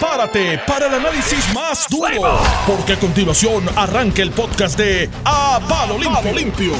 prepárate para el análisis más duro, porque a continuación arranca el podcast de A Palo Limpio. Limpio.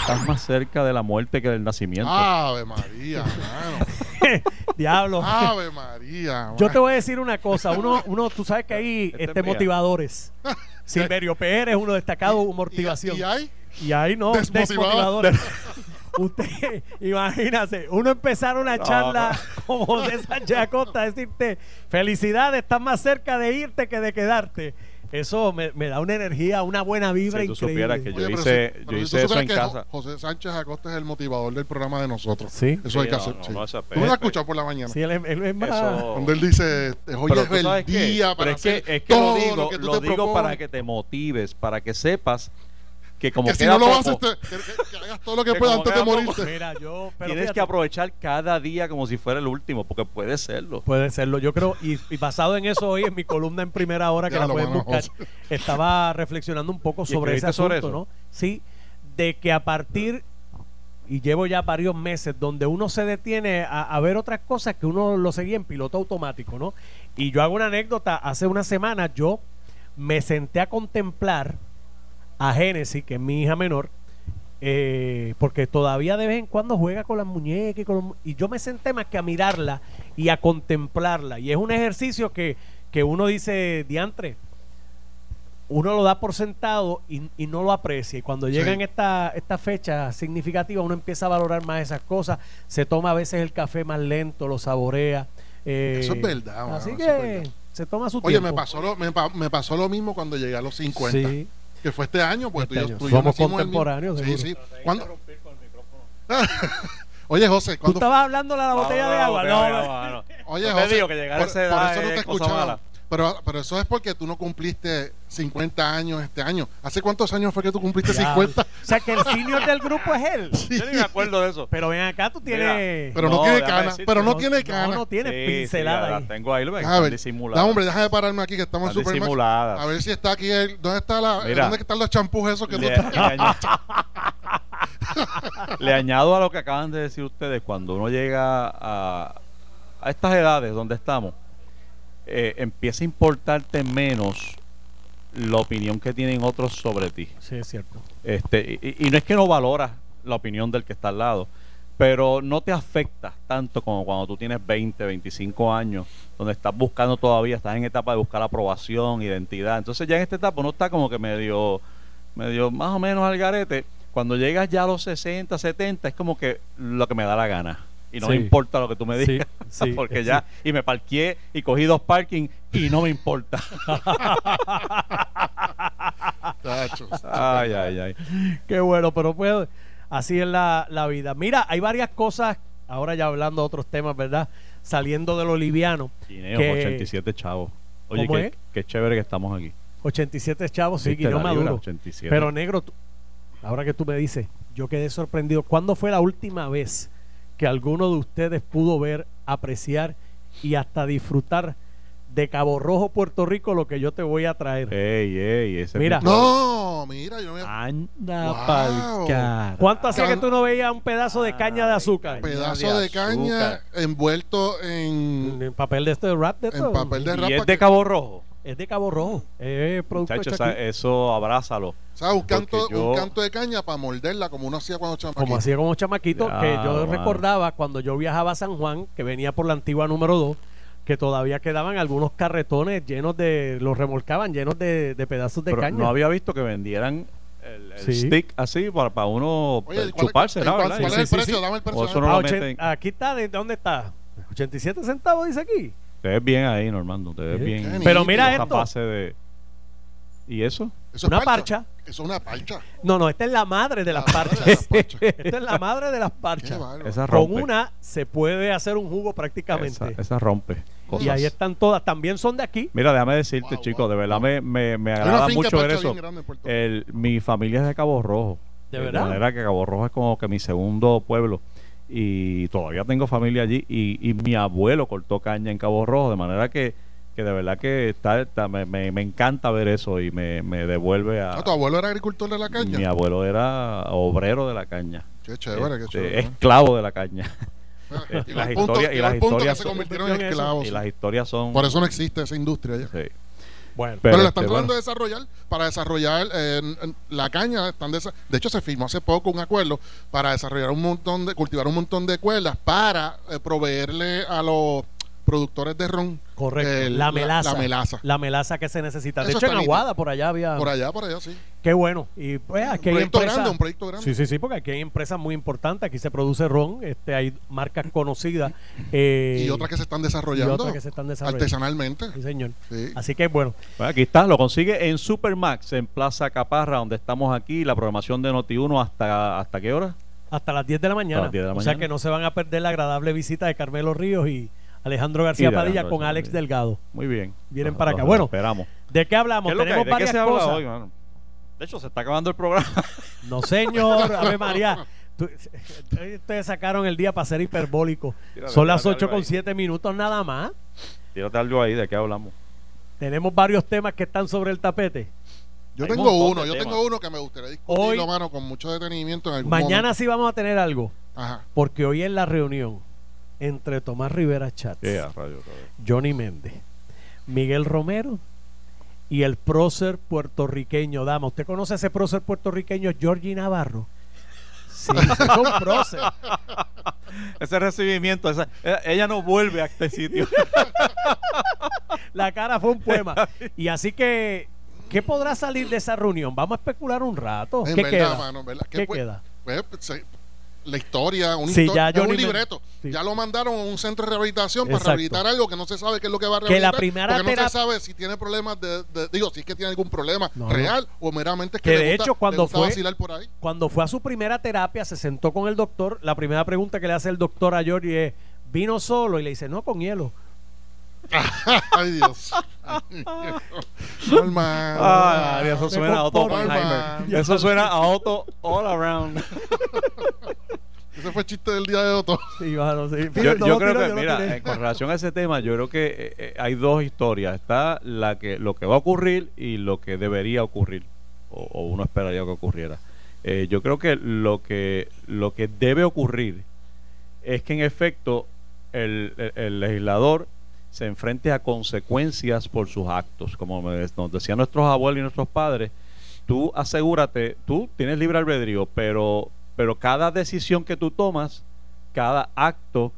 Estás más cerca de la muerte que del nacimiento. Ave María, mano. Diablo. Ave María. Yo mano. te voy a decir una cosa. Uno, uno tú sabes que hay Este este, motivadores. Silverio Pérez, uno destacado motivación. ¿Y, y hay? Y ahí no, Desmotivado. desmotivadores. Usted, imagínate, uno empezar una charla como de Sánchez Acosta, decirte, felicidades, estás más cerca de irte que de quedarte. Eso me, me da una energía, una buena vibra Si tú increíble. supieras que yo Oye, hice, si- yo si hice eso en que casa. Jo- José Sánchez Acosta es el motivador del programa de nosotros. Sí. Eso hay que no, hacer. no, sí. no Tú lo has escuchado por la mañana. Sí, él, él es más... Eso- Donde él dice, hoy Pero es el qué, día para pero es que, es que lo todo digo, lo que tú lo te digo propones. para que te motives, para que sepas que como que si no lo poco, haces, te- que, que- que hagas todo lo que Que puedas antes de morirte. Mira, yo... Pero tienes fíjate, que aprovechar cada día como si fuera el último, porque puede serlo. Puede serlo, yo creo, y, y basado en eso hoy en mi columna en primera hora que Ya la pueden mano, buscar, José. estaba reflexionando un poco ¿Y sobre ese sobre asunto, eso? ¿no? Sí, de que a partir, y llevo ya varios meses, donde uno se detiene a, a ver otras cosas que uno lo seguía en piloto automático, ¿no? Y yo hago una anécdota, hace una semana yo me senté a contemplar a Génesis, que es mi hija menor, eh, porque todavía de vez en cuando juega con las muñecas y, con los y yo me senté más que a mirarla y a contemplarla y es un ejercicio que, que uno dice diantre uno lo da por sentado y, y no lo aprecia y cuando llegan Sí. estas esta fechas significativas uno empieza a valorar más esas cosas se toma a veces el café más lento lo saborea eh, Eso es verdad, así eso es verdad. que se toma su Oye, tiempo me pasó, lo, me, me pasó lo mismo cuando llegué a los 50. Sí. Que fue este año, pues Este tú, y yo- año. tú y yo Somos nacimos el mismo- contemporáneos, Sí, sí. ¿Cuándo? Oye, José, tú ¿cuándo estabas hablando de la botella de agua no, no. Oye, No te José, digo que llegar a por, esa edad por eso no te es cosa escuchaba. Pero, pero eso es porque tú no cumpliste 50 años este año. ¿Hace cuántos años fue que tú cumpliste Ya, 50? O sea que el senior del grupo es él. Yo ni me acuerdo de eso. Pero ven acá, tú tienes. Pero no, No, tiene déjame cana. decirte, Pero no, no- tiene cana. no tiene Sí, pincelada sí, ahí. tengo ahí, lo ven, Déjame ver. disimuladas. No, hombre, deja de pararme aquí que estamos en Supermax. disimuladas. A ver si está aquí el. ¿Dónde está la, Mira. ¿dónde están los champús esos que tú Le, estás? le añado, le añado a lo que acaban de decir ustedes, cuando uno llega a, a estas edades donde estamos, eh, empieza a importarte menos la opinión que tienen otros sobre ti. Sí, es cierto. Este, y, y no es que no valoras la opinión del que está al lado, pero no te afecta tanto como cuando tú tienes 20, 25 años, donde estás buscando todavía, estás en etapa de buscar aprobación, identidad. Entonces ya en esta etapa uno está como que medio, medio más o menos al garete. Cuando llegas ya a los 60, 70, es como que lo que me da la gana. Y no me importa lo que tú me digas, sí, porque sí. ya, y me parqué y cogí dos parking y no me importa. Ay, ay, ay. Qué bueno, pero pues así es la, la vida. Mira, hay varias cosas, ahora ya hablando de otros temas, ¿verdad? Saliendo de lo liviano. Guineo, que- 87 chavos. Oye, ¿Cómo qué, es? qué chévere que estamos aquí. 87 chavos, sí, ¿Viste Guineo? Maduro. 87. Pero negro, tú- ahora que tú me dices, yo quedé sorprendido. ¿Cuándo fue la última vez que alguno de ustedes pudo ver, apreciar y hasta disfrutar de Cabo Rojo, Puerto Rico, lo que yo te voy a traer? Ey, ey, ese Mira. No, mira, yo me. Anda Wow. pa'l cara. ¿Cuánto hacía que tú no veías un pedazo de caña de azúcar? pedazo de, de caña azúcar. envuelto en, En papel de este de rap de en papel de Y rapa. es de Cabo Rojo. Es de Cabo Rojo. Es producto esa- eso abrázalo. O sea, un canto, Porque yo- un canto de caña para morderla como uno hacía cuando chamaquito. como hacía como chamaquito, Ya, que yo mano. recordaba cuando yo viajaba a San Juan, que venía por la antigua número 2, que todavía quedaban algunos carretones llenos de, los remolcaban llenos de, de pedazos de Pero caña. no había visto que vendieran el, el Sí. stick así para, para uno Oye, eh, ¿cuál- chuparse, ¿no? ¿cuál, ¿verdad? cuál Sí, es el sí, precio? sí. Dame el precio. O eso dame- no Ah, lo ochen- meten. aquí está, ¿de dónde está? 87 centavos dice aquí. Te ves bien ahí, Normando. Te ves Sí. bien. Qué Pero mira esto. fase de... ¿Y eso? Eso es Una parcha. Eso es una parcha. No, no, esta es la madre de las La madre de parchas. las parchas. esta es la madre de las parchas. Con una se puede hacer un jugo prácticamente. Esa, esa rompe. y ahí están todas. También son de aquí. Mira, déjame decirte, Wow, chico, wow, de verdad wow. me, me, me agrada mucho ver eso. El, mi familia es de Cabo Rojo. ¿De verdad? manera que Cabo Rojo es como que mi segundo pueblo. Y todavía tengo familia allí. Y, y mi abuelo cortó caña en Cabo Rojo. De manera que, que de verdad que está, está- me, me- me encanta ver eso y me, me devuelve a... Ah, ¿Tu abuelo era agricultor de la caña? Mi abuelo era obrero de la caña. Qué chévere, qué Este, chévere. esclavo de la caña. Eh, Y las historias- y las historias se son- convirtieron en en eso. esclavos. y las historias son Por eso no existe esa industria ya. sí. Bueno, Pero, Pero, la están este, tratando bueno. de desarrollar para desarrollar eh, en- en la caña. Están desa- de hecho, se firmó hace poco un acuerdo para desarrollar un montón de, cultivar un montón de cuerdas para eh, proveerle a los productores de ron correcto. el- la melaza. La, melaza. La melaza que se necesita. De Eso hecho, en. Aguada, por allá había. Por allá, por allá, sí. Qué bueno. Y pues aquí hay proyecto empresas- grande, un proyecto grande. Sí, sí, sí, porque aquí hay empresas muy importantes. Aquí se produce ron, este, hay marcas conocidas. eh, Y otras que se están y desarrollando otras que se están desarrollando. artesanalmente. Sí, señor. Sí. Así que bueno, Bueno, aquí está, lo consigue en Supermax, en Plaza Caparra, donde estamos aquí, la programación de Noti1 hasta, ¿hasta qué hora? hasta las 10 de la mañana. las 10 de la o sea mañana. que no se van a perder la agradable visita de Carmelo Ríos y Alejandro García Padilla con García Alex Padilla. Delgado. Muy bien. Vienen para acá. Bueno, esperamos. ¿De qué hablamos? ¿Qué es lo que Tenemos? ¿De qué varias se habla cosas. hoy, mano? De hecho, se está acabando el programa. No, señor, Ave María. Tú- ustedes sacaron el día para ser hiperbólico. Tírate, Son las tírate 8 algo con ahí. 7 minutos nada más. Tírate algo ahí, ¿de qué hablamos? Tenemos varios temas que están sobre el tapete. Yo Hay tengo uno, yo temas. tengo uno que me gustaría discutirlo, Hoy- mano, con mucho detenimiento en algún Mañana momento. sí vamos a tener algo. Ajá. Porque hoy en la reunión entre Tomás Rivera Chats, Yeah, rayo, rayo. Johnny Méndez, Miguel Romero y el prócer puertorriqueño. Dama, ¿usted conoce a ese prócer puertorriqueño Georgie Navarro? Sí, es un prócer. Ese recibimiento, esa- ella, ella no vuelve a este sitio. La cara fue un poema. Y así que, ¿qué podrá salir de esa reunión? Vamos a especular un rato. En ¿Qué verdad, queda? mano, en verdad. ¿Qué pues- queda? pues, se- la historia, una Sí, historia, ya un libreto. sí. Ya lo mandaron a un centro de rehabilitación para rehabilitar algo que no se sabe qué es lo que va a Que rehabilitar. la primera porque no se sabe si tiene problemas de, de- digo, si es que tiene algún problema No, no. real o meramente es que, Que le de gusta- hecho, le cuando gusta fue- vacilar por ahí. Cuando fue a su primera terapia, se sentó con el doctor. La primera pregunta que le hace el doctor a Georgie es: ¿vino solo? Y le dice: No, con hielo. Ay, Dios. Normal. Ah, eso suena a Otto. Oppenheimer. Eso suena a Otto all around. Ese fue el chiste del día de Otto. Sí, mano, sí. Yo, Fíjate, yo no creo tiro, que, yo mira, eh, con relación a ese tema, yo creo que eh, eh, hay dos historias. Está la que lo que va a ocurrir y lo que debería ocurrir, o, o uno esperaría que ocurriera. Eh, yo creo que lo que lo que debe ocurrir es que en efecto el, el- el legislador se enfrente a consecuencias por sus actos, como me- nos decían nuestros abuelos y nuestros padres. Tú asegúrate, tú tienes libre albedrío, pero pero cada decisión que tú tomas, cada acto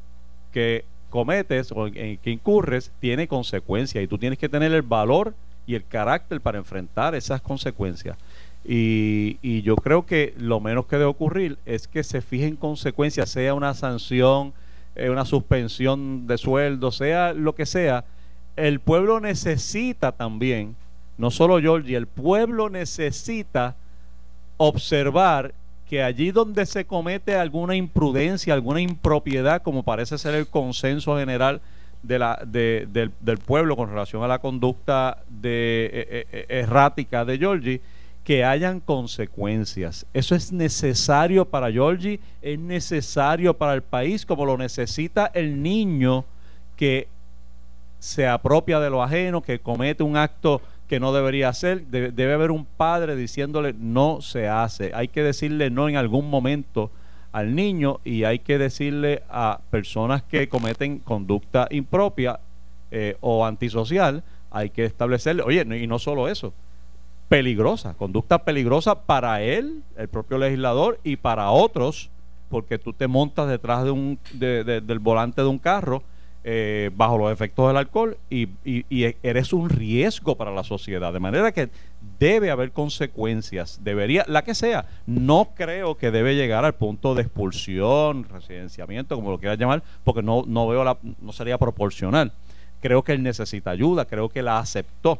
que cometes o en, que incurres tiene consecuencias y tú tienes que tener el valor y el carácter para enfrentar esas consecuencias. Y, y yo creo que lo menos que debe ocurrir es que se fijen consecuencias, sea una sanción, eh, una suspensión de sueldo, sea lo que sea. El pueblo necesita también, no solo Georgie, el pueblo necesita observar que allí donde se comete alguna imprudencia, alguna impropiedad, como parece ser el consenso general de la, de- del, del pueblo con relación a la conducta de, eh, eh, errática de Georgie, que hayan consecuencias. Eso es necesario para Georgie, es necesario para el país, como lo necesita el niño que se apropia de lo ajeno, que comete un acto que no debería hacer, debe, haber un padre diciéndole no se hace. Hay que decirle no en algún momento al niño y hay que decirle a personas que cometen conducta impropia eh, o antisocial, hay que establecerle, oye, y no solo eso, peligrosa, conducta peligrosa para él, el propio legislador, y para otros, porque tú te montas detrás de un, de- del volante de un carro eh, bajo los efectos del alcohol y, y- eres un riesgo para la sociedad. De manera que debe haber consecuencias, debería, la que sea. No creo que debe llegar al punto de expulsión, residenciamiento, como lo quieras llamar, porque no, no veo la, no sería proporcional. Creo que él necesita ayuda, creo que la aceptó.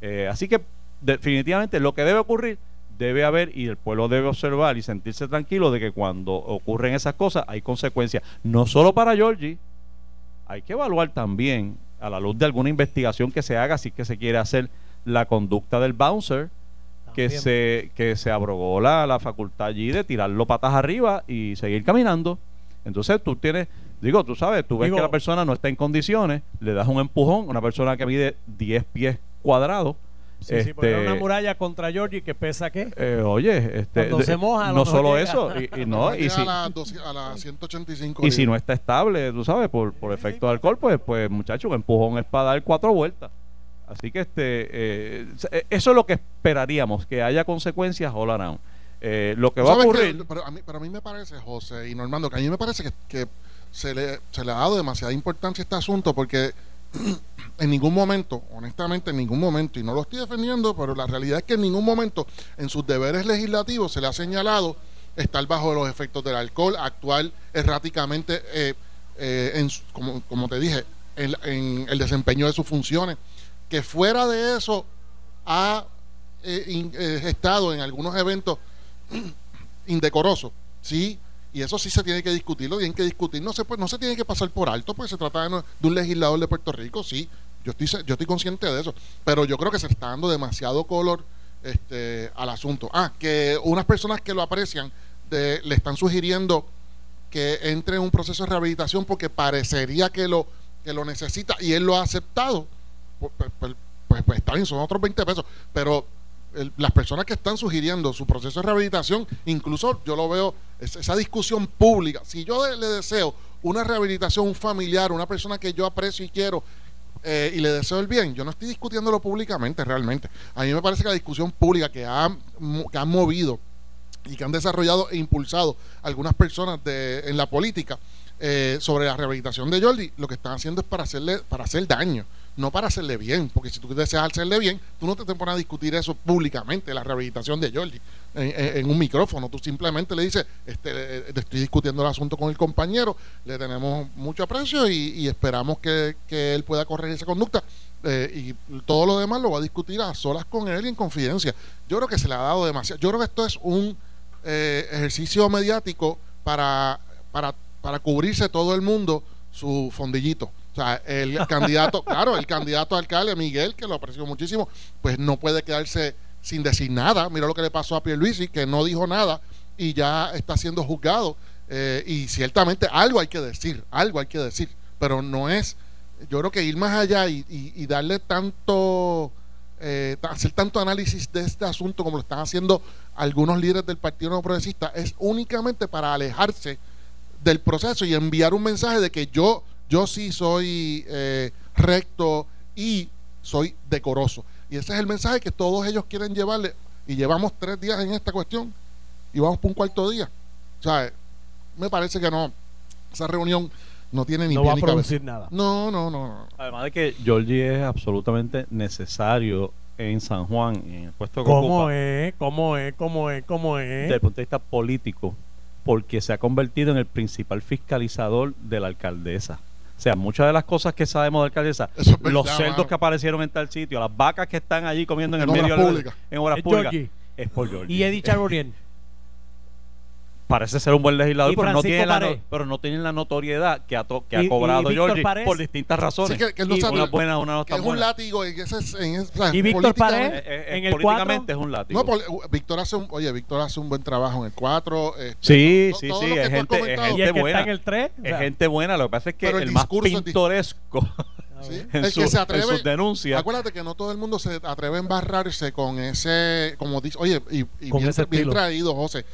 Eh, así que definitivamente lo que debe ocurrir debe haber y el pueblo debe observar y sentirse tranquilo de que cuando ocurren esas cosas hay consecuencias, no solo para Georgie, hay que evaluar también a la luz de alguna investigación que se haga si es que se quiere hacer la conducta del bouncer que También. se que se abrogó la, la facultad allí de tirarlo patas arriba y seguir caminando entonces tú tienes digo tú sabes tú ves Digo- que la persona no está en condiciones le das un empujón a una persona que mide 10 pies cuadrados Sí, sí, porque era Este, una muralla contra Georgie que pesa qué. eh, oye, este, Cuando se moja, no solo llega. eso, y, y no, y si, a las 12 a las 185 y si no está estable, tú sabes, por, por efecto de alcohol, pues, pues muchacho, un empujón es para dar cuatro vueltas. Así que este, eh, eso es lo que esperaríamos, que haya consecuencias all around. Eh, lo que va a ocurrir, Pero a, mí, pero a mí me parece, José y Normando, que a mí me parece que, que se, le, se le ha dado demasiada importancia a este asunto porque en ningún momento, honestamente, en ningún momento, y no lo estoy defendiendo, pero la realidad es que en ningún momento en sus deberes legislativos se le ha señalado estar bajo los efectos del alcohol, actuar erráticamente, eh, eh, en, como, como te dije, en, el desempeño de sus funciones, que fuera de eso ha eh, estado en algunos eventos indecoroso, sí, y eso sí se tiene que discutir, lo tienen que discutir, no se puede, no se tiene que pasar por alto, porque se trata de, un legislador de Puerto Rico, sí, yo estoy yo estoy consciente de eso, pero yo creo que se está dando demasiado color este al asunto. Ah, que unas personas que lo aprecian le están sugiriendo que entre en un proceso de rehabilitación porque parecería que lo que lo necesita y él lo ha aceptado. Pues, pues, pues, pues, pues, está bien, son otros 20 pesos, pero el- las personas que están sugiriendo su proceso de rehabilitación, incluso yo lo veo, es- esa discusión pública, si yo le deseo una rehabilitación familiar, una persona que yo aprecio y quiero, eh, y le deseo el bien, yo no estoy discutiéndolo públicamente realmente. A mí me parece que la discusión pública que, ha, que han movido y que han desarrollado e impulsado algunas personas de, en la política eh, sobre la rehabilitación de Jordi, lo que están haciendo es para hacerle para hacer daño, no para hacerle bien, porque si tú deseas hacerle bien, tú no te, te pones a discutir eso públicamente, la rehabilitación de Jordi, en, un micrófono, tú simplemente le dices, este, estoy discutiendo el asunto con el compañero, le tenemos mucho aprecio y, y esperamos que, que él pueda corregir esa conducta. eh, y todo lo demás lo va a discutir a solas con él y en confidencia. Yo creo que se le ha dado demasiado. Yo creo que esto es un eh, ejercicio mediático para, para, para cubrirse todo el mundo su fondillito. O sea, el candidato, claro, el candidato a alcalde, Miguel, que lo aprecio muchísimo, pues no puede quedarse sin decir nada. Mira lo que le pasó a Pierluisi, que no dijo nada y ya está siendo juzgado. Eh, y ciertamente algo hay que decir, algo hay que decir, pero no es, yo creo que ir más allá y, y- y darle tanto, eh, hacer tanto análisis de este asunto como lo están haciendo algunos líderes del Partido Nuevo Progresista es únicamente para alejarse del proceso y enviar un mensaje de que yo, yo sí soy eh, recto y soy decoroso. Y ese es el mensaje que todos ellos quieren llevarle. Y llevamos tres días en esta cuestión y vamos por un cuarto día. O sea, me parece que no. Esa reunión no tiene ni No pie va a cabeza. producir nada. No, no, no, no. además de que Georgie es absolutamente necesario en San Juan, en el puesto que ¿Cómo ocupa, es? ¿Cómo es? ¿Cómo es? ¿Cómo es? desde el punto de vista político, porque se ha convertido en el principal fiscalizador de la alcaldesa. O sea, muchas de las cosas que sabemos de la alcaldesa, es verdad, los cerdos mano. que aparecieron en tal sitio, las vacas que están allí comiendo en, En el medio de en Es públicas, es por Georgie. Y Eddie Charbonnier. Parece ser un buen legislador, pero no, tiene la no- pero no tienen la notoriedad que ha, to- que ha cobrado Georgie Pared. por distintas razones. Sí, que- que él no Y se una buena, una no Que es un látigo. En ese, en ese- o sea, ¿Y Víctor políticamente- Pared? Eh, eh, En el políticamente cuatro. es un látigo. No, pol- Víctor hace un, oye, Víctor hace un buen trabajo en el 4. Sí, to- sí, todo sí, lo que es gente- es gente buena. está en el 3. es gente buena, lo que pasa es que el, el más pintoresco Sí. en, El su- que se en atreve, sus denuncias. Acuérdate que no todo el mundo se atreve a embarrarse con ese, como dice, oye, y, y Con bien, ese bien traído, José,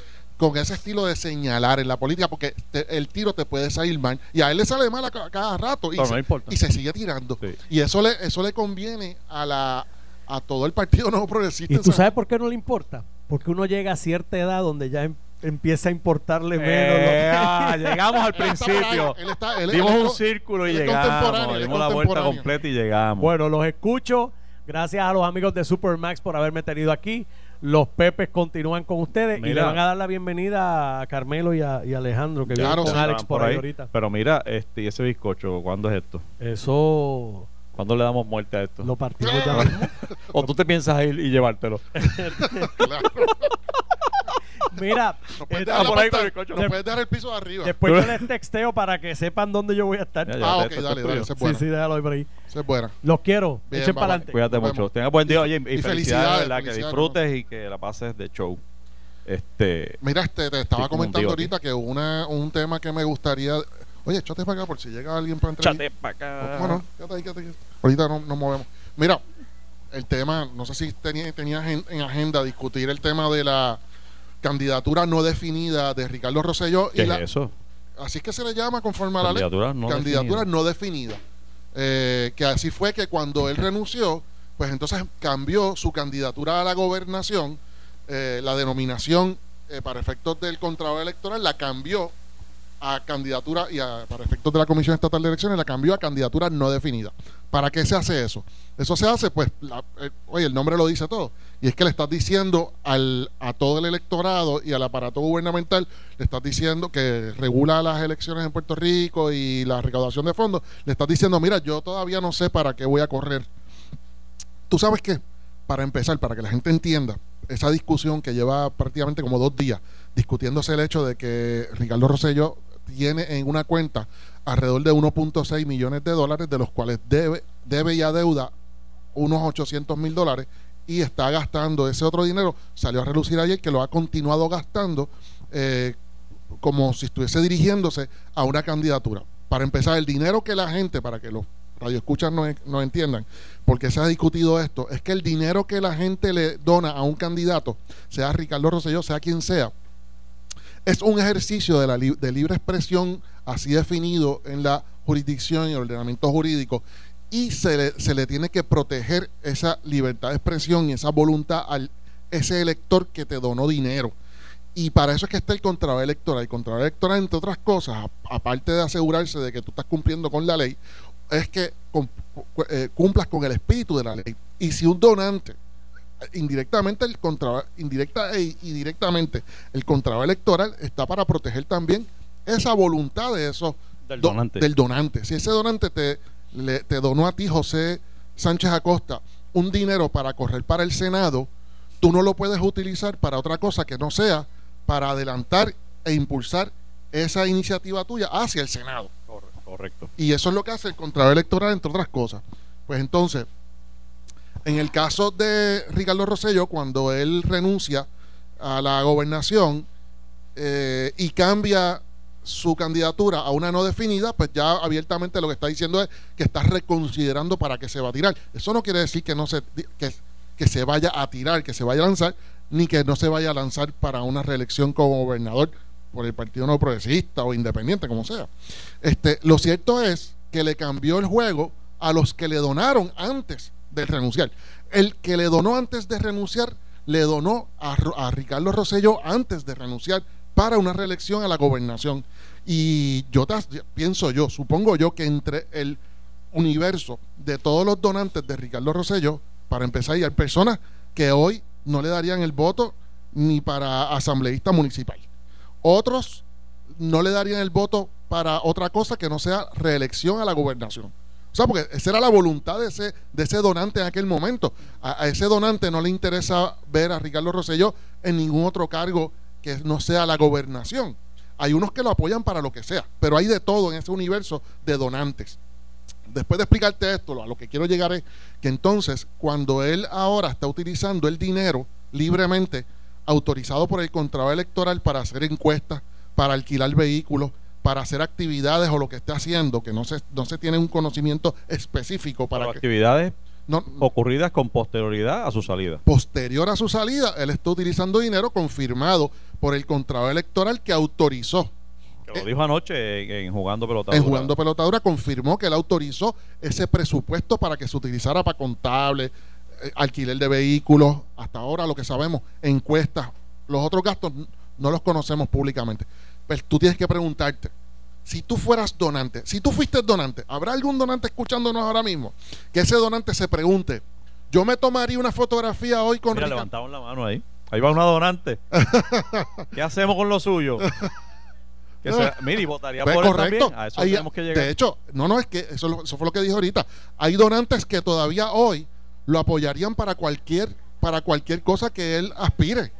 con ese estilo de señalar en la política, porque te- el tiro te puede salir mal. Y a él le sale mal a ca- cada rato y, se, no importa. y se sigue tirando. Sí. Y eso le, eso le conviene a la a todo el Partido Nuevo Progresista. ¿Y tú sabes por qué no le importa? Porque uno llega a cierta edad donde ya em- empieza a importarle menos. Eh, lo que- ah, llegamos al Él está principio. él está- él- Dimos él es un círculo y llegamos. Dimos la vuelta completa y llegamos. Bueno, los escucho. Gracias a los amigos de Supermax por haberme tenido aquí. Los Pepes continúan con ustedes y le van a dar la bienvenida a Carmelo y a, y a Alejandro, que Claro, vienen con sí. Alex por ahí ahorita. Pero mira, este, y ese bizcocho, ¿cuándo es esto? Eso ¿Cuándo le damos muerte a esto? lo partimos ya. ¿O tú te piensas ir y llevártelo? Claro. Mira, No puedes eh, dejar por ahí puedes dejar el piso de arriba. después yo les texteo para que sepan dónde yo voy a estar. Ya, ya. ah, ok, dale, dale, es Sí, buena. sí, déjalo ahí por ahí. Es buena. Los quiero. Bien, Echen para adelante. Cuídate Nos mucho. vemos. Tenga buen día. Oye, y, Y felicidades, felicidades, ¿verdad? Que disfrutes y que la pases de show. Este, Mira, este, te estaba comentando ahorita que una, un tema que me gustaría. Oye, échate para acá por si llega alguien para entrevistar. chate para acá. Bueno, quédate ahí, quédate ahí. Ahorita no nos movemos. Mira, el tema, no sé si tenía, tenía en, en agenda discutir el tema de la candidatura no definida de Ricardo Rosselló. ¿Qué y la, es eso? Así es que se le llama conforme a la ley. Candidatura no candidatura definida. no definida. Eh, que así fue que cuando él renunció, pues entonces cambió su candidatura a la gobernación, eh, la denominación eh, para efectos del contrato electoral la cambió a candidatura y a- para efectos de la Comisión Estatal de Elecciones la cambió a candidatura no definida. ¿Para qué se hace eso? Eso se hace, pues, la- eh, oye, el nombre lo dice todo. Y es que le estás diciendo al, a todo el electorado y al aparato gubernamental, le estás diciendo que regula las elecciones en Puerto Rico y la recaudación de fondos, le estás diciendo, mira, yo todavía no sé para qué voy a correr. Tú sabes que, para empezar, para que la gente entienda, esa discusión que lleva prácticamente como dos días discutiéndose el hecho de que Ricardo Rosselló tiene en una cuenta alrededor de 1.6 millones de dólares, de los cuales debe, debe y adeuda unos 800 mil dólares y está gastando ese otro dinero. Salió a relucir ayer que lo ha continuado gastando eh, como si estuviese dirigiéndose a una candidatura. Para empezar, el dinero que la gente, para que los radioescuchas no, no entiendan, porque se ha discutido esto, es que el dinero que la gente le dona a un candidato, sea Ricardo Rosselló, sea quien sea, es un ejercicio de, la de libre expresión así definido en la jurisdicción y el ordenamiento jurídico y se le, se le tiene que proteger esa libertad de expresión y esa voluntad al ese elector que te donó dinero. Y para eso es que está el contrato electoral. El contrato electoral, entre otras cosas, aparte de asegurarse de que tú estás cumpliendo con la ley, es que eh, cumplas con el espíritu de la ley. Y si un donante indirectamente el contra indirecta e y directamente el contrato electoral está para proteger también esa voluntad de esos Del do- donante. del donante. Si ese donante te, le- te donó a ti, José Sánchez Acosta, un dinero para correr para el Senado, tú no lo puedes utilizar para otra cosa que no sea para adelantar e impulsar esa iniciativa tuya hacia el Senado. Corre- Correcto. Y eso es lo que hace el contrato electoral, entre otras cosas. Pues entonces, en el caso de Ricardo Rosselló, cuando él renuncia a la gobernación eh, y cambia su candidatura a una no definida, pues ya abiertamente lo que está diciendo es que está reconsiderando para qué se va a tirar. Eso no quiere decir que no se que se vaya a tirar, que se vaya a lanzar, ni que no se vaya a lanzar para una reelección como gobernador por el Partido No Progresista o Independiente, como sea. Este, lo cierto es que le cambió el juego a los que le donaron antes de renunciar. El que le donó antes de renunciar, le donó a, Ricardo Rosselló antes de renunciar para una reelección a la gobernación. Y yo pienso yo, supongo yo que entre el universo de todos los donantes de Ricardo Rosselló, para empezar, y hay personas que hoy no le darían el voto ni para asambleísta municipal. Otros no le darían el voto para otra cosa que no sea reelección a la gobernación. O sea, porque esa era la voluntad de ese, donante en aquel momento. A, ese donante no le interesa ver a Ricardo Rosselló en ningún otro cargo que no sea la gobernación. Hay unos que lo apoyan para lo que sea, pero hay de todo en ese universo de donantes. Después de explicarte esto, a lo que quiero llegar es que entonces, cuando él ahora está utilizando el dinero libremente, autorizado por el contrato electoral para hacer encuestas, para alquilar vehículos, para hacer actividades o lo que esté haciendo, que no se, no se tiene un conocimiento específico para que actividades no, ocurridas con posterioridad a su salida. posterior a su salida, él está utilizando dinero confirmado por el contrato electoral que autorizó. Que lo dijo anoche en, en jugando pelota. En jugando pelotadura confirmó que él autorizó ese presupuesto para que se utilizara para contable, eh, alquiler de vehículos, hasta ahora lo que sabemos, encuestas, los otros gastos no los conocemos públicamente. Pues tú tienes que preguntarte, si tú fueras donante, si tú fuiste donante, ¿habrá algún donante escuchándonos ahora mismo? Que ese donante se pregunte, yo me tomaría una fotografía hoy con Mira, Ricardo. levantaban la mano ahí. Ahí va una donante. ¿Qué hacemos con lo suyo? Que se, mire, y votaría Pues por él correcto. también. A eso Ahí- tenemos que llegar. De hecho, no, no, es que eso, eso fue lo que dijo ahorita. Hay donantes que todavía hoy lo apoyarían para cualquier, para cualquier cosa que él aspire.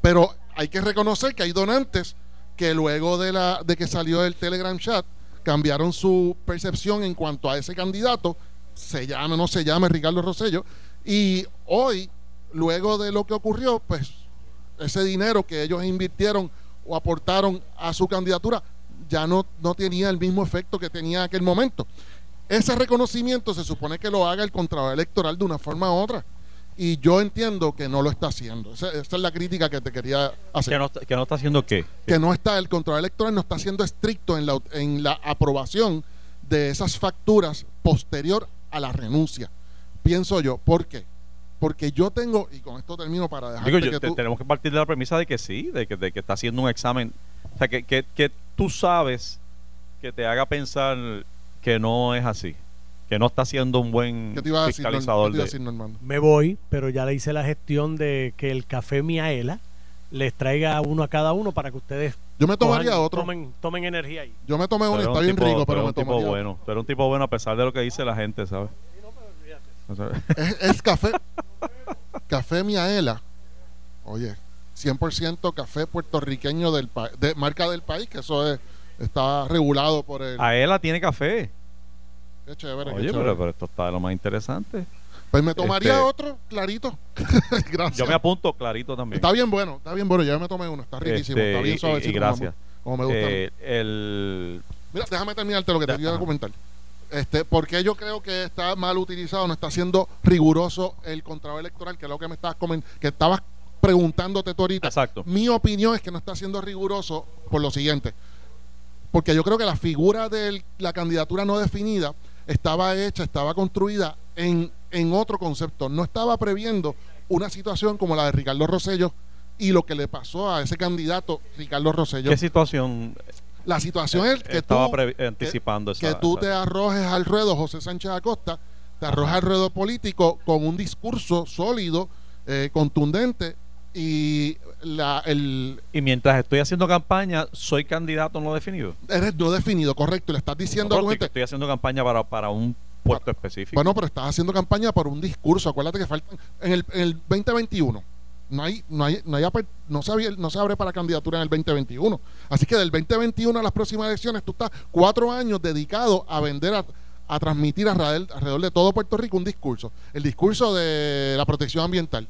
Pero hay que reconocer que hay donantes que luego de, la, de que salió el Telegram chat cambiaron su percepción en cuanto a ese candidato, se llame o no se llame Ricardo Rosello, y hoy, luego de lo que ocurrió, pues ese dinero que ellos invirtieron o aportaron a su candidatura ya no, no tenía el mismo efecto que tenía en aquel momento. Ese reconocimiento se supone que lo haga el contrato electoral de una forma u otra. Y yo entiendo que no lo está haciendo. Esa, esa es la crítica que te quería hacer. ¿Que no, está- que no está haciendo qué? que no está, el control electoral no está siendo estricto en la, en la aprobación de esas facturas posterior a la renuncia. Pienso yo, ¿por qué? Porque yo tengo, y con esto termino para dejar que te- tú- tenemos que partir de la premisa de que sí, de que, de que está haciendo un examen. O sea, que, que, que tú sabes que te haga pensar que no es así. Que no está siendo un buen ¿qué te iba a decir, fiscalizador qué te iba a de, decir, Normando? Me voy, pero ya le hice la gestión de que el café Miaela les traiga uno a cada uno para que ustedes Yo me tomaría cojan- otro. Tomen, tomen energía ahí. Yo me tomé uno, está un bien tipo- rico, pero me un tipo tomaría otro. bueno. Eres un tipo bueno a pesar de lo que dice la gente, ¿sabes? Es, es café, café Miaela. Oye, 100% café puertorriqueño del pa- de marca del país, que eso es, está regulado por el... a él tiene café. Qué chévere, qué Oye, chévere. pero, pero esto está de lo más interesante. Pues me tomaría Este- otro, clarito. Gracias. Yo me apunto clarito también. Está bien bueno, está bien bueno. Ya me tomé uno, está riquísimo, Este, está bien suavecito. y gracias. Como, como me gusta. Eh, el, Mira, déjame terminarte lo que te quería comentar. Este, porque yo creo que está mal utilizado, no está siendo riguroso el contrato electoral, que es lo que me estabas que estabas preguntándote tú ahorita. Exacto. Mi opinión es que no está siendo riguroso por lo siguiente. Porque yo creo que la figura de la candidatura no definida estaba hecha, estaba construida en, en otro concepto. No estaba previendo una situación como la de Ricardo Rosello y lo que le pasó a ese candidato, Ricardo Rosello. ¿Qué situación La situación es que estaba tú, que- anticipando que, esa- tú esa- te arrojes al ruedo, José Sánchez Acosta, te arrojes al ruedo político con un discurso sólido, eh, contundente y la, el, Y mientras estoy haciendo campaña, soy candidato no definido. eres no definido, correcto, le estás diciendo No, estoy, gente, estoy haciendo campaña para, para un puesto específico. bueno, pero estás haciendo campaña por un discurso, acuérdate que faltan, en el, en el 2021, no hay, no hay, no hay no se, abre- no se abre para candidatura en el 2021. Así que del 2021 a las próximas elecciones, tú estás cuatro años dedicado a vender, a, a transmitir alrededor, alrededor de todo Puerto Rico un discurso. El discurso de la protección ambiental.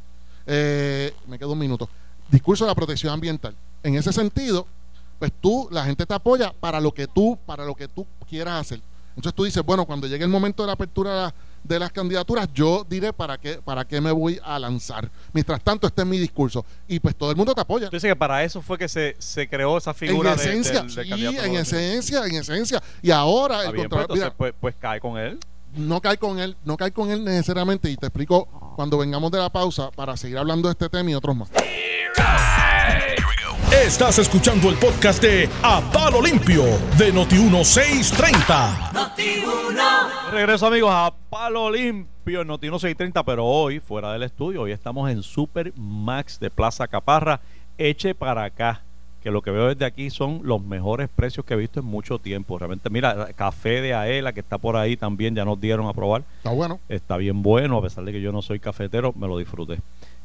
Eh, me quedo un minuto. Discurso de la protección ambiental. En ese sentido, pues tú, la gente te apoya para lo que tú, para lo que tú quieras hacer. Entonces tú dices, bueno, cuando llegue el momento de la apertura de las candidaturas, yo diré para qué, para qué me voy a lanzar. Mientras tanto, este es mi discurso. Y pues todo el mundo te apoya. Tú dices que para eso fue que se, se creó esa En figura de- esencia, del- del sí, candidato en esencia, en esencia. Y ahora Está el bien, pues, entonces, mira, pues, pues cae con él. no cae con él, no cae con él necesariamente. Y te explico cuando vengamos de la pausa para seguir hablando de este tema y otros más. Estás escuchando el podcast de A Palo Limpio de Noti1630. Regreso amigos a Palo Limpio en Notino 630, pero hoy fuera del estudio, hoy estamos en Super Max de Plaza Caparra, eche para acá, que lo que veo desde aquí son los mejores precios que he visto en mucho tiempo. Realmente, mira, café de Aela que está por ahí también, ya nos dieron a probar, Está bueno. está bien bueno, a pesar de que yo no soy cafetero, me lo disfruté.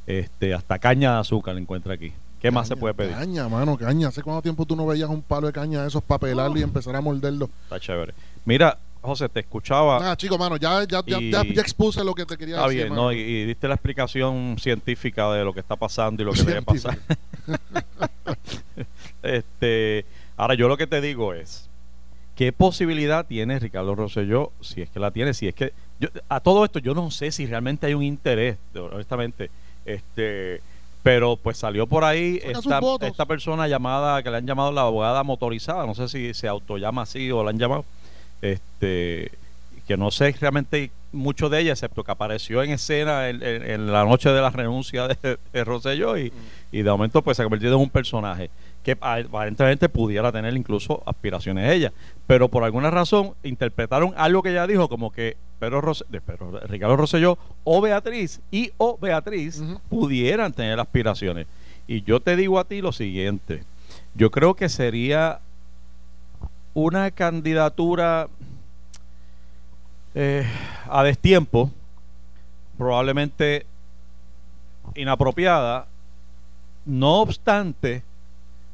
Este, hasta caña de azúcar encuentra aquí. ¿Qué más se puede pedir? Caña, mano, caña. ¿Hace cuánto tiempo tú no veías un palo de caña de esos para pelarlo y empezar a morderlo? Está chévere. Mira, José, te escuchaba. Ah, chico, mano, ya, ya, ya, Y- ya, ya expuse lo que te quería Está decir. bien, mano. ¿no? Y, y diste la explicación científica de lo que está pasando y lo que debe pasar. este, ahora yo lo que te digo es, ¿qué posibilidad tiene Ricardo Rosselló, si es que la tiene, si es que yo, a todo esto yo no sé si realmente hay un interés, honestamente, este, pero pues salió por ahí esta, esta persona llamada que le han llamado la abogada motorizada, no sé si se autollama así o la han llamado, este, que no sé realmente mucho de ella, excepto que apareció en escena en, en- en la noche de la renuncia de, de Rosselló y, y de momento pues se ha convertido en un personaje que aparentemente pudiera tener incluso aspiraciones ella, pero por alguna razón interpretaron algo que ella dijo como que Pedro de Pedro- Ricardo Rosselló o Beatriz y o Beatriz pudieran tener aspiraciones. Y yo te digo a ti lo siguiente, yo creo que sería una candidatura eh, a destiempo, probablemente inapropiada, no obstante,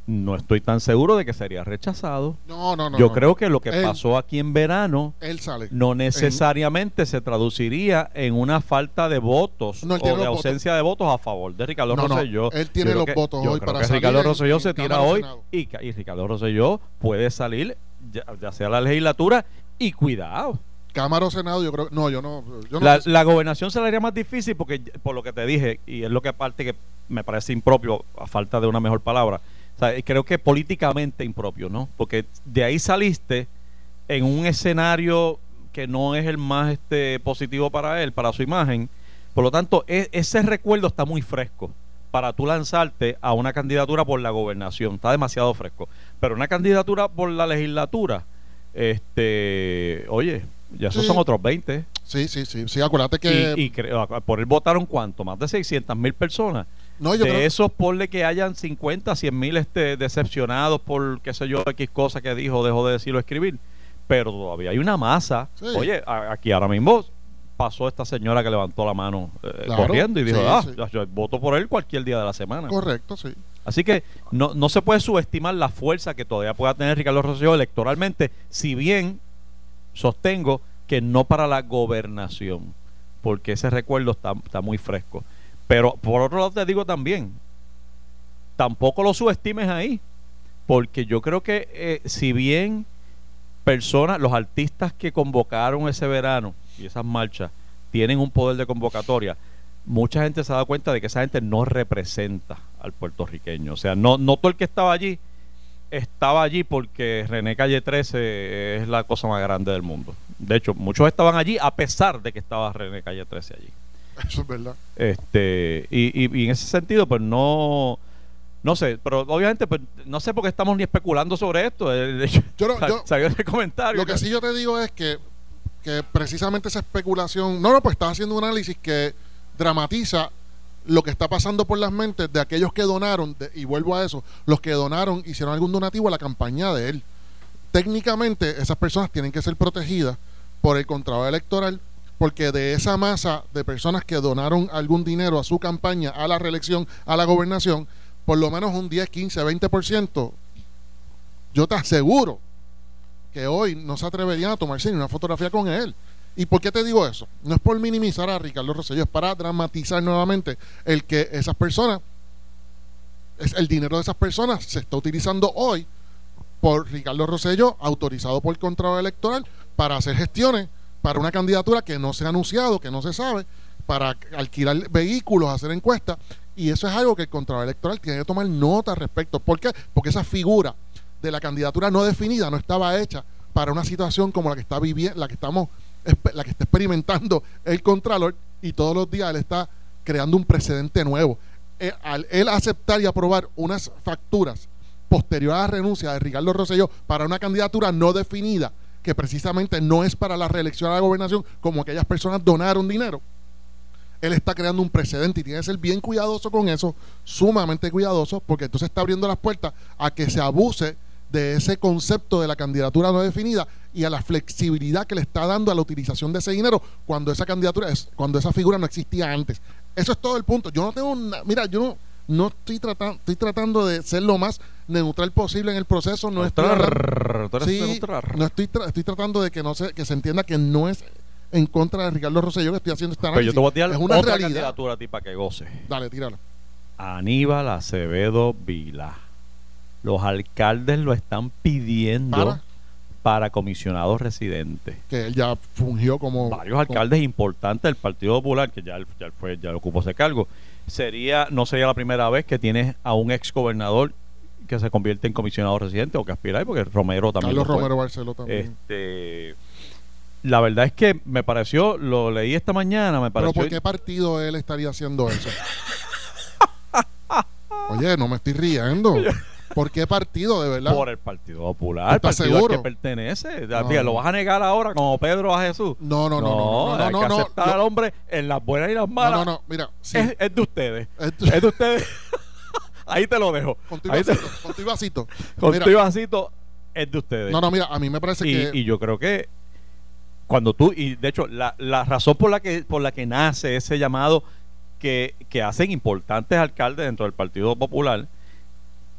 no estoy tan seguro de que sería rechazado. No, no, no. Yo no. creo que lo que Él- pasó aquí en verano Él sale. no necesariamente se traduciría en una falta de votos No, o de ausencia de votos a favor de Ricardo No, Rosselló. él tiene Yo los que- votos yo hoy creo para que salir Ricardo Rosselló en se tira hoy y, y Ricardo Rosselló puede salir ya, ya sea la legislatura y cuidado. Cámara o Senado, yo creo no, yo no. Yo no La, la gobernación se le haría más difícil porque, por lo que te dije, y es lo que aparte que me parece impropio, a falta de una mejor palabra, o sea, y creo que políticamente impropio, ¿no? Porque de ahí saliste en un escenario que no es el más este positivo para él, para su imagen. Por lo tanto, e- ese recuerdo está muy fresco para tú lanzarte a una candidatura por la gobernación. Está demasiado fresco. Pero una candidatura por la legislatura, este, oye, ya esos Sí. son otros 20. Sí, sí, sí. Sí, acuérdate que. Y, y creo- por él votaron cuánto, más de 600 mil personas. no, yo de creo. esos, ponle que hayan 50, 100 mil este, decepcionados por, qué sé yo, X cosa que dijo, dejó de decir o escribir. Pero todavía hay una masa. Sí. Oye, a- aquí ahora mismo pasó esta señora que levantó la mano eh, Claro, corriendo y dijo, sí, ah, sí. yo- yo voto por él cualquier día de la semana. Correcto, sí. Así que no, no se puede subestimar la fuerza que todavía pueda tener Ricardo Rosselló electoralmente, si bien sostengo que no para la gobernación, porque ese recuerdo está, está muy fresco. Pero por otro lado te digo también, tampoco lo subestimes ahí, porque yo creo que eh, si bien personas, los artistas que convocaron ese verano y esas marchas tienen un poder de convocatoria, mucha gente se ha dado cuenta de que esa gente no representa al puertorriqueño. O sea, no, no todo el que estaba allí estaba allí porque René Calle 13 es la cosa más grande del mundo. De hecho, muchos estaban allí a pesar de que estaba René Calle 13 allí. Eso es verdad. Este, y, y- y en ese sentido, pues no, no sé, pero obviamente, pues no sé por qué estamos ni especulando sobre esto. eh, de hecho, Yo no- yo- salió ese comentario. Lo que sí yo te digo es que, que precisamente esa especulación. No, no, pues estás haciendo un análisis que dramatiza lo que está pasando por las mentes de aquellos que donaron, y vuelvo a eso, los que donaron, hicieron algún donativo a la campaña de él. Técnicamente, esas personas tienen que ser protegidas por el contrato electoral, porque de esa masa de personas que donaron algún dinero a su campaña, a la reelección, a la gobernación, por lo menos un 10, 15, 20%, yo te aseguro que hoy no se atreverían a tomarse ni una fotografía con él. ¿Y por qué te digo eso? No es por minimizar a Ricardo Rosselló, es para dramatizar nuevamente el que esas personas, el dinero de esas personas se está utilizando hoy por Ricardo Rosselló, autorizado por el contrato electoral, para hacer gestiones para una candidatura que no se ha anunciado, que no se sabe, para alquilar vehículos, hacer encuestas. Y eso es algo que el contrato electoral tiene que tomar nota al respecto. ¿Por qué? Porque esa figura de la candidatura no definida no estaba hecha para una situación como la que está viviendo, la que estamos, la que está experimentando el Contralor y todos los días él está creando un precedente nuevo. Eh, al él aceptar y aprobar unas facturas posterior a la renuncia de Ricardo Rosselló para una candidatura no definida, que precisamente no es para la reelección a la gobernación, como aquellas personas donaron dinero, él está creando un precedente y tiene que ser bien cuidadoso con eso, sumamente cuidadoso, porque entonces está abriendo las puertas a que se abuse de ese concepto de la candidatura no definida y a la flexibilidad que le está dando a la utilización de ese dinero cuando esa candidatura es, cuando esa figura no existía antes. Eso es todo el punto. Yo no tengo una, mira, yo no, no estoy tratando, estoy tratando de ser lo más neutral posible en el proceso. No estoy Neutral, Sí, no estoy, tra- estoy tratando de que no se, que se entienda que no es en contra de Ricardo Rosselló que estoy haciendo esta Pero Pues yo te voy a tirar es una otra realidad. candidatura a ti para que goce. Dale, tírala. Aníbal Acevedo Vila. Los alcaldes lo están pidiendo Para. para, comisionados residentes. Que él ya fungió como Varios alcaldes importantes del Partido Popular, que ya, ya, fue, ya ocupó ese cargo. Sería, no sería la primera vez que tienes a un ex gobernador que se convierte en comisionado residente o que aspira ahí, porque Romero también. Carlos. Romero Barceló también. Este, la verdad es que me pareció, lo leí esta mañana, me Pero pareció. ¿por qué partido él estaría haciendo eso? Oye, no me estoy riendo. ¿Por qué partido, de verdad? por el Partido Popular, el ¿Estás partido al seguro? que pertenece. No. Fíjate, ¿Lo vas a negar ahora como Pedro a Jesús? No, no, no, no, no, hay no, que no, aceptar al hombre en las buenas y las malas. no, no, mira, sí. Es, es de ustedes. Es- Es de ustedes. Ahí te lo dejo. con tu Ahí te- vasito, con tu vasito. con tu vasito es de ustedes. no, no, mira, a mí me parece y, que y yo creo que cuando tú y de hecho la, la razón por la que por la que nace ese llamado que, que hacen importantes alcaldes dentro del Partido Popular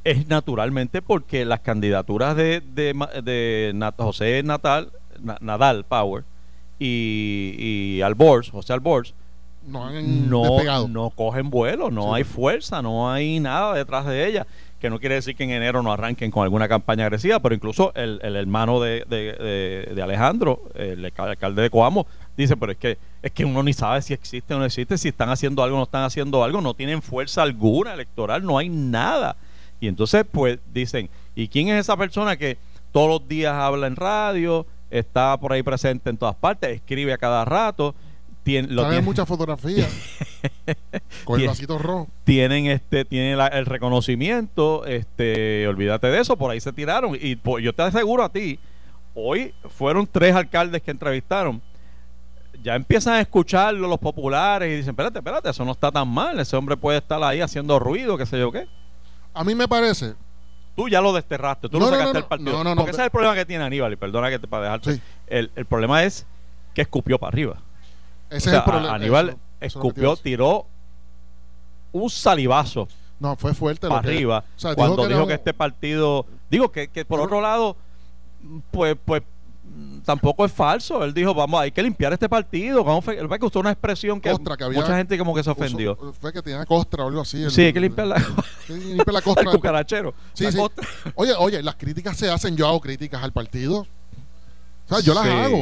es naturalmente porque las candidaturas de, de, de Nat- José Natal Na- Nadal Power y, y Albors José Albors no han no, cogen vuelo, no Sí. hay fuerza, no hay nada detrás de ella. Que no quiere decir que en enero no arranquen con alguna campaña agresiva, pero incluso el, el hermano de, de- Alejandro, el alca- alcalde de Coamo, dice, pero es que es que uno ni sabe si existe o no existe, si están haciendo algo o no están haciendo algo, no tienen fuerza alguna electoral, no hay nada. Y entonces, pues dicen, ¿y quién es esa persona que todos los días habla en radio, está por ahí presente en todas partes, escribe a cada rato? Tiene, lo tiene- muchas fotografías con el vasito rojo. tienen este tienen la- el reconocimiento este olvídate de eso por ahí se tiraron y pues, yo te aseguro a ti hoy fueron tres alcaldes que entrevistaron ya empiezan a escucharlo los populares y dicen espérate espérate eso no está tan mal ese hombre puede estar ahí haciendo ruido qué sé yo qué A mí me parece, tú ya lo desterraste tú No, lo no, sacaste no, del partido no, no, no, porque ese es el problema que tiene Aníbal y perdona que te para dejarte Sí. el, el problema es que escupió para arriba ese O sea, es el problema. Aníbal Eso- escupió tiró un salivazo No, fue fuerte. para que- arriba o sea, cuando que dijo que este partido digo que, que por otro lado pues pues tampoco es falso él dijo vamos hay que limpiar este partido vamos va que usó una expresión que, Costra, que había- mucha gente como que se ofendió Fue que tenía costra o algo así. el- sí hay que limpiar la, Sí, limpia la el costra. cucarachero Sí, La sí. costra. Oye, oye, las críticas se hacen. Yo hago críticas al partido. O sea, yo las Sí. hago.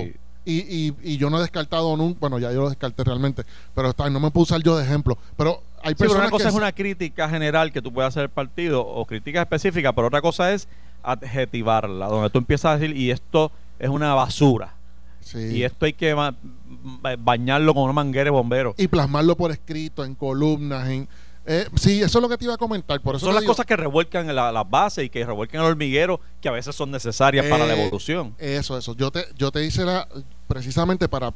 Y, y, y yo no he descartado nunca. Bueno, ya yo lo descarté realmente. Pero está, no me puedo usar yo de ejemplo. Pero hay Sí, pero personas una cosa que. es una crítica general que tú puedes hacer al partido o crítica específica, pero otra cosa es adjetivarla, donde tú empiezas a decir, y esto es una basura, Sí. y esto hay que ba- ba- bañarlo con una manguera de bombero. y plasmarlo por escrito, en columnas, en... eh, sí, eso es lo que te iba a comentar. Por eso son las digo- cosas que revuelcan la- las bases y que revuelcan el hormiguero, que a veces son necesarias para la Eh, evolución. Eso, eso. Yo te, yo te hice la, precisamente para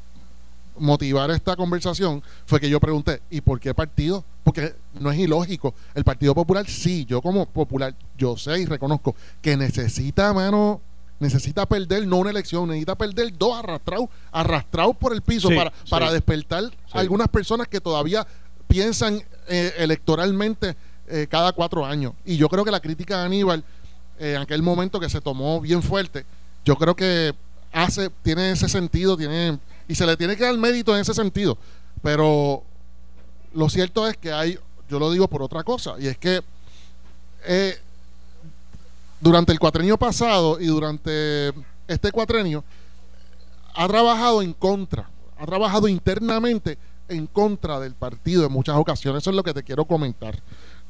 motivar esta conversación, fue que yo pregunté, ¿y por qué partido? Porque no es ilógico. El Partido Popular, sí, yo como popular, yo sé y reconozco que necesita, mano, necesita perder, no una elección, necesita perder dos arrastrados, arrastrados por el piso Sí, para, sí. para despertar a algunas personas que todavía piensan eh, electoralmente eh, cada cuatro años. Y yo creo que la crítica de Aníbal, eh, en aquel momento que se tomó bien fuerte, yo creo que hace, tiene ese sentido, tiene, y se le tiene que dar mérito en ese sentido. Pero lo cierto es que hay, yo lo digo por otra cosa, y es que eh, durante el cuatrenio pasado y durante este cuatrenio ha trabajado en contra, ha trabajado internamente en contra del partido en muchas ocasiones. Eso es lo que te quiero comentar.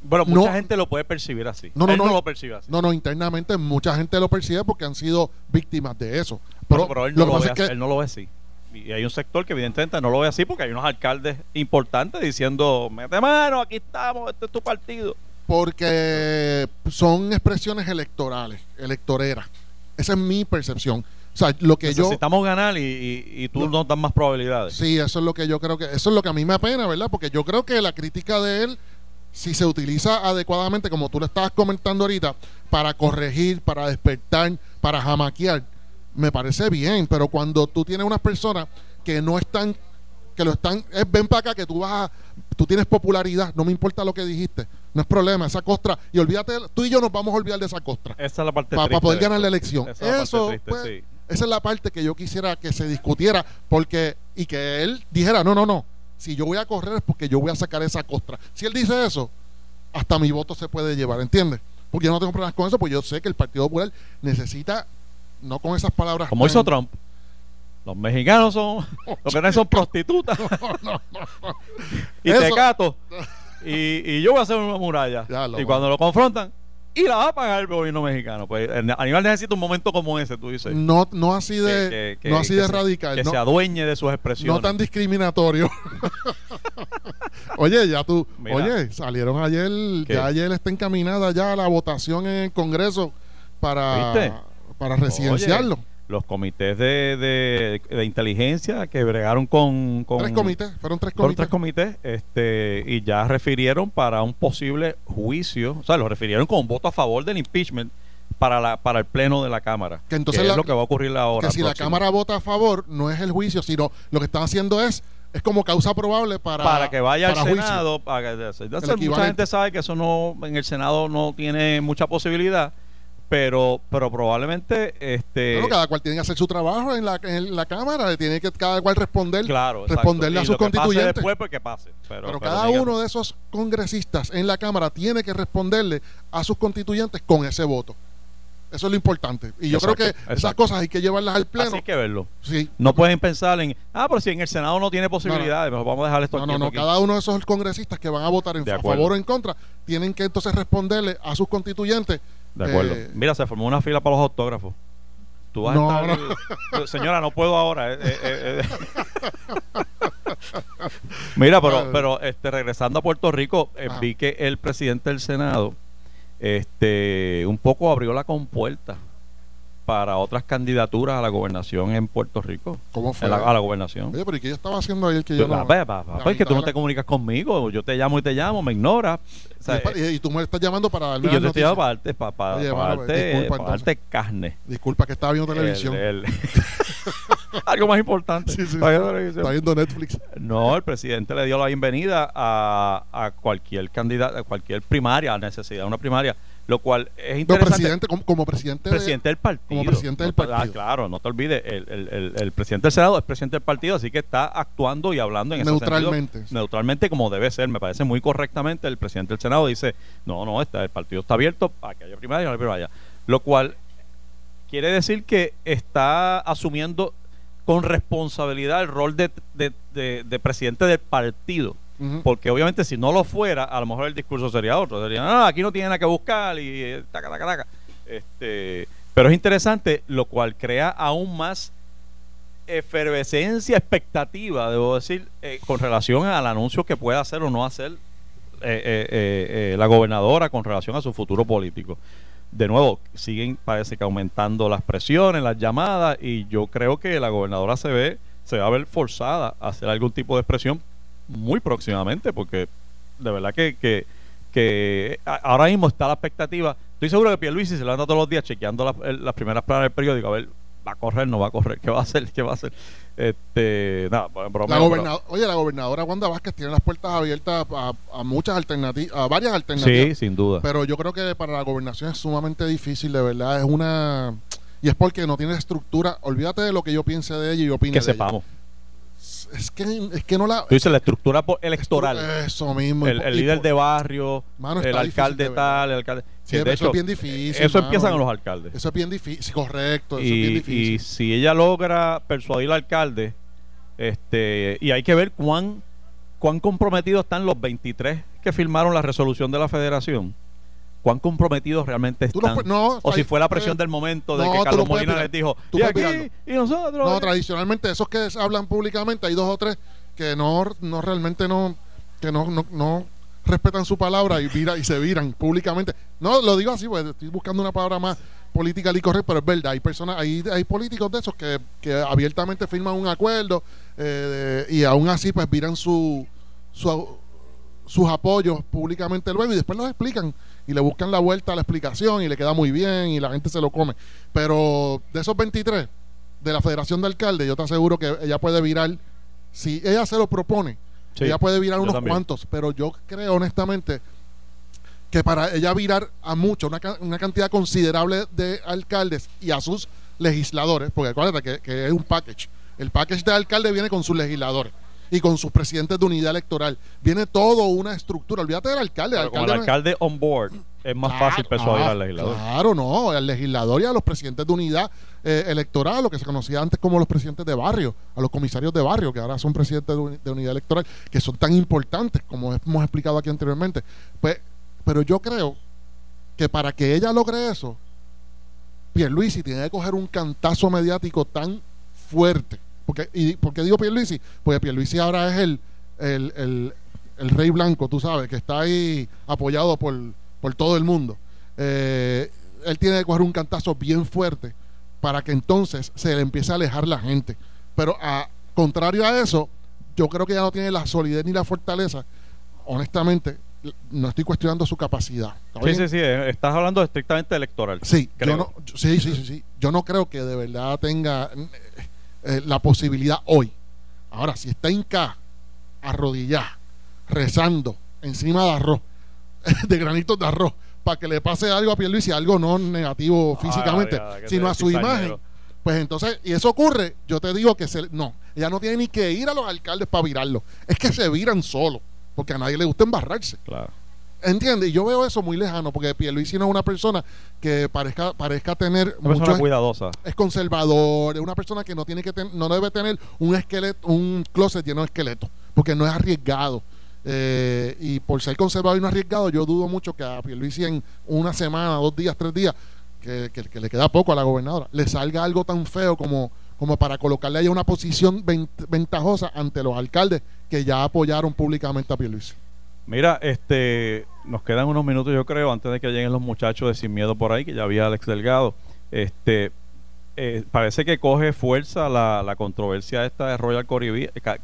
Bueno, no- mucha gente lo puede percibir así. No, no, Él no, no. lo percibe así. No, no, internamente mucha gente lo percibe porque han sido víctimas de eso. Pero, pero él, no lo ve es que él no lo ve así. Y hay un sector que evidentemente no lo ve así porque hay unos alcaldes importantes diciendo, mete mano, aquí estamos, este es tu partido. Porque son expresiones electorales, electoreras. Esa es mi percepción. O sea, lo que yo Necesitamos ganar y, y- y tú nos das más probabilidades. Sí, eso es lo que yo creo que eso es lo que a mí me apena, ¿verdad? Porque yo creo que la crítica de él si se utiliza adecuadamente como tú lo estabas comentando ahorita para corregir, para despertar, para jamaquear, me parece bien, pero cuando tú tienes unas personas que no están que lo están, es, ven para acá que tú vas a, tú tienes popularidad, no me importa lo que dijiste, no es problema, esa costra, y olvídate, tú y yo nos vamos a olvidar de esa costra, Esa es la parte para triste poder de ganar la elección. Esa es la parte Eso, triste, pues, sí. esa es la parte que yo quisiera que se discutiera, porque, y que él dijera, no, no, no, si yo voy a correr es porque yo voy a sacar esa costra. Si él dice eso, hasta mi voto se puede llevar, ¿entiendes? Porque yo no tengo problemas con eso, pues yo sé que el Partido Popular necesita, no con esas palabras. Como hizo Trump. Los mexicanos son, los que no son prostitutas y Eso- tecatos. Y, y yo voy a hacer una muralla. Ya y cuando lo confrontan, y la va a pagar el gobierno mexicano. Pues Aníbal necesita un momento como ese, tú dices. No, no así de, que- que- no así que de se- radical, Que no, se adueñe de sus expresiones. no tan discriminatorio. Oye, ya tú, Mira. oye, salieron ayer, ¿Qué? ya ayer está encaminada ya la votación en el Congreso para, ¿Viste? para residenciarlo. Oye, los comités de, de- de inteligencia que bregaron con, con tres comités, fueron tres Fueron comités. tres comités este, y ya refirieron para un posible juicio, o sea, lo refirieron con un voto a favor del impeachment para la para el pleno de la Cámara. Que entonces es la- lo que va a ocurrir ahora. que si la. Cámara vota a favor, no es el juicio, sino lo que están haciendo es es como causa probable para, para que vaya al juicio. Senado, para que- entonces, mucha gente sabe que eso no en el Senado no tiene mucha posibilidad, pero pero probablemente este Bueno, cada cual tiene que hacer su trabajo en la, en la Cámara, tiene que cada cual responder, claro responderle a sus lo que pase constituyentes. después pues que pase pero, pero, pero cada uno de esos congresistas en la Cámara tiene que responderle a sus constituyentes con ese voto. Eso es lo importante. Y yo Exacto, creo que esas cosas hay que llevarlas al pleno. así hay que verlo Sí. no pueden pensar en ah pero si en el Senado no tiene posibilidades mejor vamos a dejar esto No, no, no. aquí. Cada uno de esos congresistas que van a votar en, a favor o en contra tienen que entonces responderle a sus constituyentes. De acuerdo. eh, Mira, se formó una fila para los autógrafos. Tú vas No, a estar... Señora, no puedo ahora. eh, eh. Mira, pero, pero este, regresando a Puerto Rico, vi que el presidente del Senado este, un poco abrió la compuerta para otras candidaturas a la gobernación en Puerto Rico. ¿Cómo fue? La- a la gobernación. Oye, pero ¿y qué yo estaba haciendo ayer que yo Yo, no? "Ah, la pues que tú no te comunicas conmigo, yo te llamo y te llamo, me ignoras. O sea, y, pa- y- y tú me estás llamando para darme y yo te estoy dando noticias. para darte, para, Oye, darte, disculpa, para darte carne. Disculpa que estaba viendo televisión. El- el- Algo más importante. Sí, sí. Estaba viendo Netflix. No, el presidente le dio la bienvenida a, a cualquier candidato, a cualquier primaria, a necesidad de una primaria, lo cual es No, interesante. presidente, como, como presidente. de- presidente del partido. como presidente del No te- ah, claro, no te olvides, el, el- el- el presidente del Senado es presidente del partido, así que está actuando y hablando en ese Neutralmente. sentido, neutralmente como debe ser. Me parece muy correctamente. El presidente del Senado dice, no, no, está, el partido está abierto para que haya primaria y no primaria. Lo cual quiere decir que está asumiendo con responsabilidad el rol de, de- de- de presidente del partido. Porque obviamente si no lo fuera, a lo mejor el discurso sería otro. Sería, no, aquí no tiene nada que buscar y eh, taca, taca, taca". Este, pero es interesante, lo cual crea aún más efervescencia, expectativa, debo decir, eh, con relación al anuncio que pueda hacer o no hacer eh, eh, eh, la gobernadora con relación a su futuro político. De nuevo, siguen, parece que aumentando las presiones, las llamadas, y yo creo que la gobernadora se ve, se va a ver forzada a hacer algún tipo de expresión muy próximamente, porque de verdad que, que, que ahora mismo está la expectativa. Estoy seguro que Pierluisi se levanta todos los días chequeando las, el- las primeras planas del periódico, a ver, va a correr, no va a correr, qué va a hacer, qué va a hacer. Este, nada, broma, La oye, la gobernadora Wanda Vázquez tiene las puertas abiertas a, a muchas alternativas, a varias alternativas. Sí, sin duda. Pero yo creo que para la gobernación es sumamente difícil, de verdad. Es una. Y es porque no tiene estructura. Olvídate de lo que yo piense de ella y yo opine que de ella. Es que, es que no la. Tú dices la estructura electoral. Eso mismo. el, Y- el y líder por- de barrio, Mano, el alcalde de tal, el alcalde. Sí, pero eso es bien difícil, Eso mano. empieza con los alcaldes. Eso es bien difícil, correcto. Eso es bien y, difícil. y si ella logra persuadir al alcalde, este, y hay que ver cuán, cuán comprometidos están los 23 que firmaron la resolución de la federación. Cuán comprometidos realmente no están. no, o si fue la presión eh, del momento de no, que Carlos Molina les dijo, Tú y aquí, y nosotros. No, tradicionalmente, esos que hablan públicamente, hay dos o tres que no, no realmente no, que no, no, no respetan su palabra y vira, y se viran públicamente. No, lo digo así, pues estoy buscando una palabra más política y correcta, pero es verdad, hay personas, hay, hay políticos de esos que, que abiertamente firman un acuerdo eh, y aún así pues viran su, su sus apoyos públicamente luego y después los explican y le buscan la vuelta a la explicación y le queda muy bien y la gente se lo come. Pero de esos 23 de la Federación de Alcaldes, yo te aseguro que ella puede virar, si ella se lo propone, Sí, ella puede virar unos cuantos, pero yo creo honestamente que para ella virar a muchos, una, una cantidad considerable de alcaldes y a sus legisladores, porque acuérdate que, que es un package. El package de alcalde viene con sus legisladores y con sus presidentes de unidad electoral. Viene todo una estructura. Olvídate del alcalde. Pero el con el no es- alcalde on board es más Claro, fácil persuadir ah, al legislador. Claro, no, al legislador y a los presidentes de unidad eh, electoral, lo que se conocía antes como los presidentes de barrio, a los comisarios de barrio, que ahora son presidentes de unidad electoral, que son tan importantes como hemos explicado aquí anteriormente. Pues, pero yo creo que para que ella logre eso, Pierluisi tiene que coger un cantazo mediático tan fuerte. Porque, ¿Y por qué digo Pierluisi? Porque Pierluisi ahora es el, el, el, el rey blanco, tú sabes, que está ahí apoyado por, por todo el mundo. Eh, él tiene que coger un cantazo bien fuerte para que entonces se le empiece a alejar la gente. Pero a contrario a eso, yo creo que ya no tiene la solidez ni la fortaleza. Honestamente, no estoy cuestionando su capacidad. ¿Está Sí, sí, sí, eh, estás hablando estrictamente electoral. Sí, creo. yo no, sí, sí, sí, sí. Yo no creo que de verdad tenga eh, la posibilidad hoy. Ahora, si está Inca, arrodillada, rezando encima de arroz, de granitos de arroz, para que le pase algo a Pierluisi, algo no negativo físicamente, ya, sino a su imagen. Pues entonces, y eso ocurre, yo te digo que se, no, ella no tiene ni que ir a los alcaldes para virarlo. Es que se viran solo, porque a nadie le gusta embarrarse. Claro. ¿Entiendes? Y yo veo eso muy lejano, porque Pierluisi no es una persona que parezca, parezca tener Una persona cuidadosa. es conservador, es una persona que no tiene que ten- no debe tener un esqueleto, un closet lleno de esqueletos, porque no es arriesgado. Eh, y por ser conservador y no arriesgado, yo dudo mucho que a Pierluisi en una semana, dos días, tres días, que, que- que le queda poco a la gobernadora, le salga algo tan feo como, como para colocarle ahí una posición ven- ventajosa ante los alcaldes que ya apoyaron públicamente a Pierluisi. Mira, este, nos quedan unos minutos, yo creo, antes de que lleguen los muchachos de Sin Miedo por ahí, que ya había Alex Delgado. Este, eh, parece que coge fuerza la, la controversia esta de Royal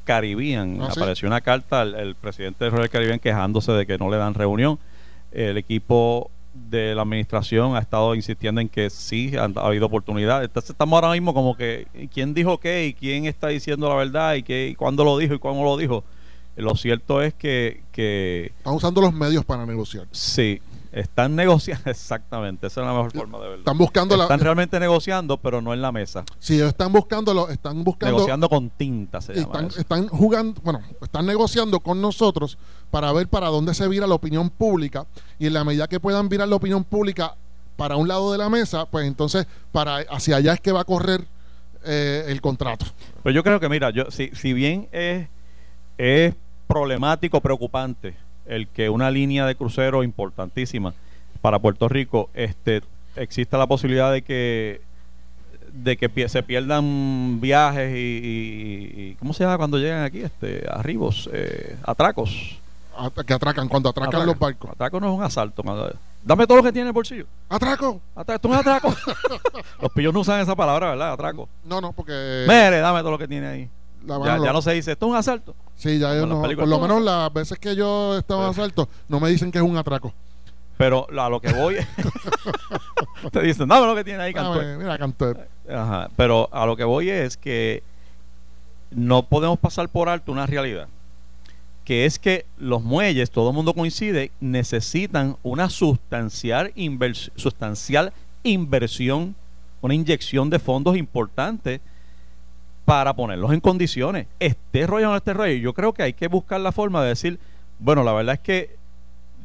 Caribbean. Ah, ¿sí? Apareció una carta al el presidente de Royal Caribbean quejándose de que no le dan reunión. El equipo de la administración ha estado insistiendo en que sí han ha habido oportunidades. Entonces estamos ahora mismo como que quién dijo qué y quién está diciendo la verdad y qué y cuándo lo dijo y cómo lo dijo. Lo cierto es que, que Están usando los medios para negociar. sí, están negociando exactamente, esa es la mejor forma de verlo. Están buscando la, Están realmente negociando, pero no en la mesa. ellos están buscando, lo- están buscando Negociando con tinta se llama están, eso. están jugando, bueno, están negociando con nosotros para ver para dónde se vira la opinión pública y en la medida que puedan virar la opinión pública para un lado de la mesa, pues entonces para hacia allá es que va a correr eh, el contrato. Pero yo creo que, mira, yo si, si bien es, es problemático, preocupante el que una línea de crucero importantísima para Puerto Rico este exista la posibilidad de que de que se pierdan viajes y, y- y- ¿cómo se llama cuando llegan aquí? este Arribos, eh, atracos. At- que atracan, cuando atracan los barcos. Atraco no es un asalto. Dame todo lo que tiene en el bolsillo. ¡Atraco! Atra- Esto es atraco. Los pillos no usan esa palabra, ¿verdad? Atraco. No, no, porque Mere, dame todo lo que tiene ahí. La Ya, mano ya lo- no se dice, esto es un asalto. Sí, ya las no- por lo menos las veces que yo estaba en asalto, no me dicen que es un atraco. Pero a lo que voy te dicen, dame lo que tiene ahí, cantor. Dame, mira, cantor. Ajá, pero a lo que voy es que no podemos pasar por alto una realidad, que es que los muelles, todo el mundo coincide, necesitan una sustancial, invers- sustancial inversión, una inyección de fondos importante para ponerlos en condiciones. Esté rollo o no esté rollo. Yo creo que hay que buscar la forma de decir, bueno, la verdad es que,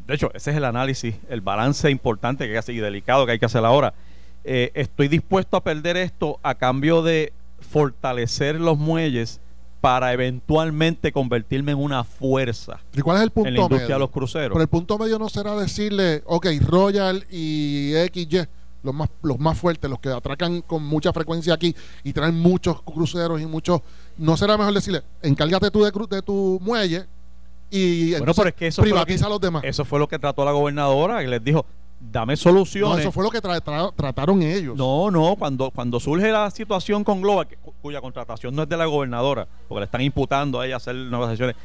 de hecho, ese es el análisis, el balance importante que y delicado que hay que hacer ahora. Eh, estoy dispuesto a perder esto a cambio de fortalecer los muelles para eventualmente convertirme en una fuerza ¿Y cuál es el punto en la industria medio? de los cruceros. Pero el punto medio no será decirle, ok, Royal y XY, los más, los más fuertes, los que atracan con mucha frecuencia aquí y traen muchos cruceros y muchos. ¿No será mejor decirle, encárgate tú de, cru- de tu muelle y Bueno, entonces pero es que eso fue lo privatiza que- a los demás? Eso fue lo que trató la gobernadora, que les dijo, dame no, soluciones. eso fue lo que tra- tra- trataron ellos. No, no, cuando, cuando surge la situación con Global, cuya contratación no es de la gobernadora, porque le están imputando a ella hacer negociaciones,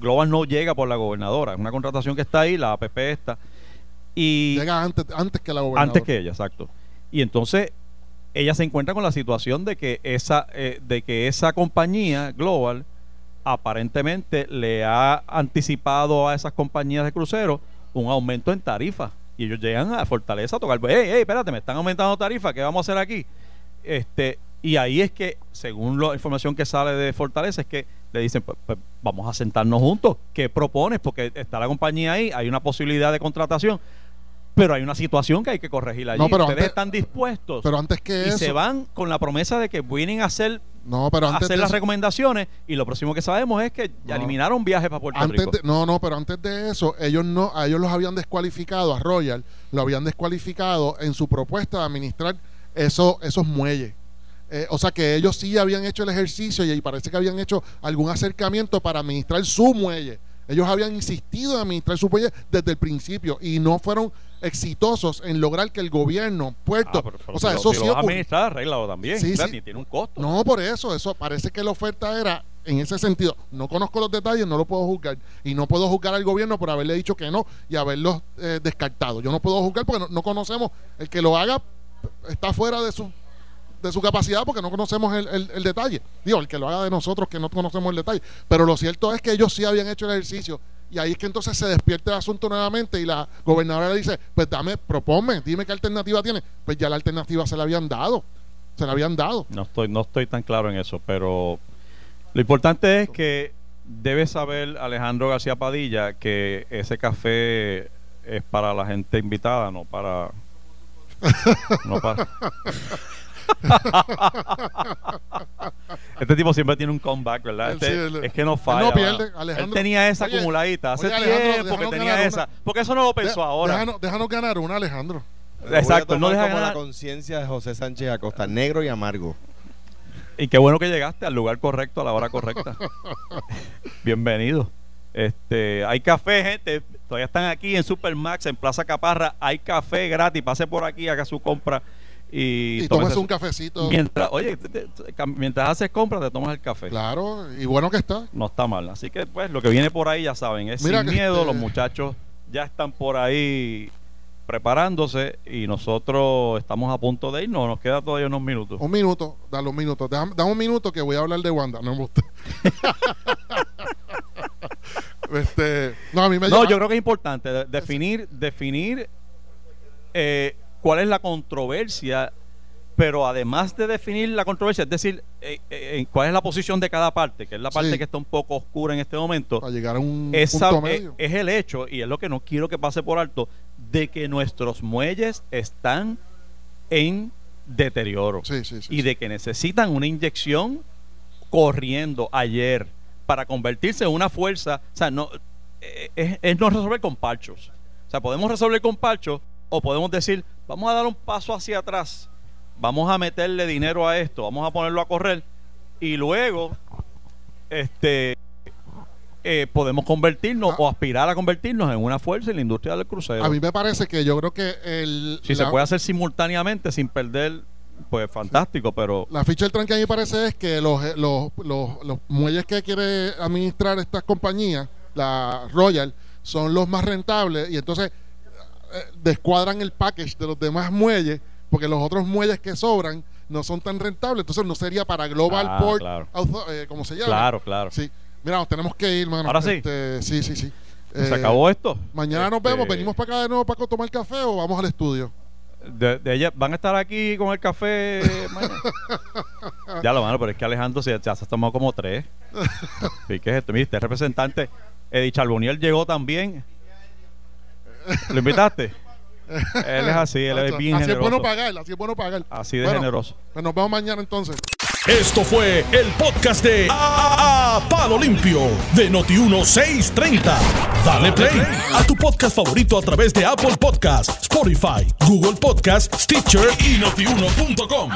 Global no llega por la gobernadora, es una contratación que está ahí, la APP está, y Llega antes, antes que la gobernadora. antes que ella, exacto. Y entonces ella se encuentra con la situación de que esa, eh, de que esa compañía Global aparentemente le ha anticipado a esas compañías de cruceros un aumento en tarifa. Y ellos llegan a Fortaleza a tocar, hey, hey, espérate, me están aumentando tarifa, ¿qué vamos a hacer aquí? Este, y ahí es que, según la información que sale de Fortaleza, es que le dicen, pues, pues, vamos a sentarnos juntos, ¿qué propones? Porque está la compañía ahí, hay una posibilidad de contratación, pero hay una situación que hay que corregir allí. No, pero Ustedes antes- están dispuestos Pero antes que y eso. se van con la promesa de que vienen a hacer, no, pero a antes hacer de las eso- recomendaciones y lo próximo que sabemos es que ya No. eliminaron viajes para Puerto antes Rico. de- no, no, pero antes de eso, ellos no, a ellos los habían descualificado, a Royal, lo habían descualificado en su propuesta de administrar eso, esos muelles. Eh, o sea que ellos sí habían hecho el ejercicio y, y parece que habían hecho algún acercamiento para administrar su muelle. Ellos habían insistido en administrar su muelle desde el principio y no fueron exitosos en lograr que el gobierno, puerto, Ah, pero- pero o sea, eso si sí lo administrar, arréglalo también. Sí, O sea, sí. tiene un costo. No, por eso, eso parece que la oferta era en ese sentido. No conozco los detalles, no lo puedo juzgar. Y no puedo juzgar al gobierno por haberle dicho que no y haberlos eh, descartado. Yo no puedo juzgar porque no, no conocemos. El que lo haga está fuera de su de su capacidad porque no conocemos el, el- el detalle. Digo, el que lo haga de nosotros que no conocemos el detalle. Pero lo cierto es que ellos sí habían hecho el ejercicio Y ahí es que entonces se despierta el asunto nuevamente y la gobernadora le dice, pues dame, proponme, dime qué alternativa tiene. Pues ya la alternativa se la habían dado. Se la habían dado. No estoy, no estoy tan claro en eso, pero lo importante es que debe saber Alejandro García Padilla que ese café es para la gente invitada, no para... No para... este tipo siempre tiene un comeback, ¿verdad? Él Este- sí, él- es que no él falla. no pierde, ¿verdad? Alejandro. Él tenía esa Oye, acumuladita hace oye, Alejandro, tiempo que tenía esa. una. Porque eso no lo pensó De- ahora. Déjanos, déjanos ganar una, Alejandro. Exacto, no deja como ganar. la conciencia de José Sánchez Acosta, negro y amargo. Y qué bueno que llegaste al lugar correcto a la hora correcta. Bienvenido. Este, hay café, gente. Todavía están aquí en Supermax, en Plaza Caparra. Hay café gratis. Pase por aquí, haga su compra y, su- un cafecito. Mientras, oye, te- te- te- mientras haces compras, te tomas el café. Claro, y bueno que está. No está mal. Así que, pues, lo que viene por ahí, ya saben, es Mira sin miedo. este- Los muchachos ya están por ahí preparándose y nosotros estamos a punto de irnos. Nos queda todavía unos minutos. Un minuto, dale un minuto. Dame, dame un minuto que voy a hablar de Wanda. No me gusta. este, no, a mí me No, llama- yo creo que es importante de- definir, definir eh, cuál es la controversia, pero además de definir la controversia, es decir, eh, eh, cuál es la posición de cada parte, que es la parte Sí. que está un poco oscura en este momento, para llegar a un esa- punto eh, medio. es el hecho, y es lo que no quiero que pase por alto, de que nuestros muelles están en deterioro sí, sí, sí. y de que necesitan una inyección corriendo ayer para convertirse en una fuerza. O sea, no eh, es, es no resolver con parchos. O sea, podemos resolver con parchos o podemos decir, vamos a dar un paso hacia atrás, vamos a meterle dinero a esto, vamos a ponerlo a correr. Y luego este eh, podemos convertirnos Ah. o aspirar a convertirnos en una fuerza en la industria del crucero. A mí me parece que yo creo que el, si se puede hacer simultáneamente sin perder, pues fantástico, pero la ficha del tranque a mí me parece es que los, eh, los, los, los muelles que quiere administrar estas compañías, la Royal, son los más rentables. Y entonces descuadran el package de los demás muelles porque los otros muelles que sobran no son tan rentables. Entonces no sería para Global Ah, Port, claro. Author- eh, ¿cómo se llama? claro, claro. Sí. Mira, nos tenemos que ir, mano. Ahora sí. Este, sí, sí, sí. Se Eh, acabó esto. Mañana nos Este, vemos. ¿Venimos para acá de nuevo para tomar café o vamos al estudio? De, de ella, ¿Van a estar aquí con el café mañana? ya lo mano, pero es que Alejandro se, se ha tomado como tres. ¿Y qué es esto? Mira, este representante, Eddie Charboniel llegó también. ¿Lo invitaste? él es así, él es bien así es generoso. bueno pagar, así es bueno pagar. Así de Bueno, generoso. Pues nos vemos mañana entonces. Esto fue el podcast de A, A- Palo Limpio de Noti1630. Dale play a tu podcast favorito a través de Apple Podcasts, Spotify, Google Podcasts, Stitcher y notiuno.com.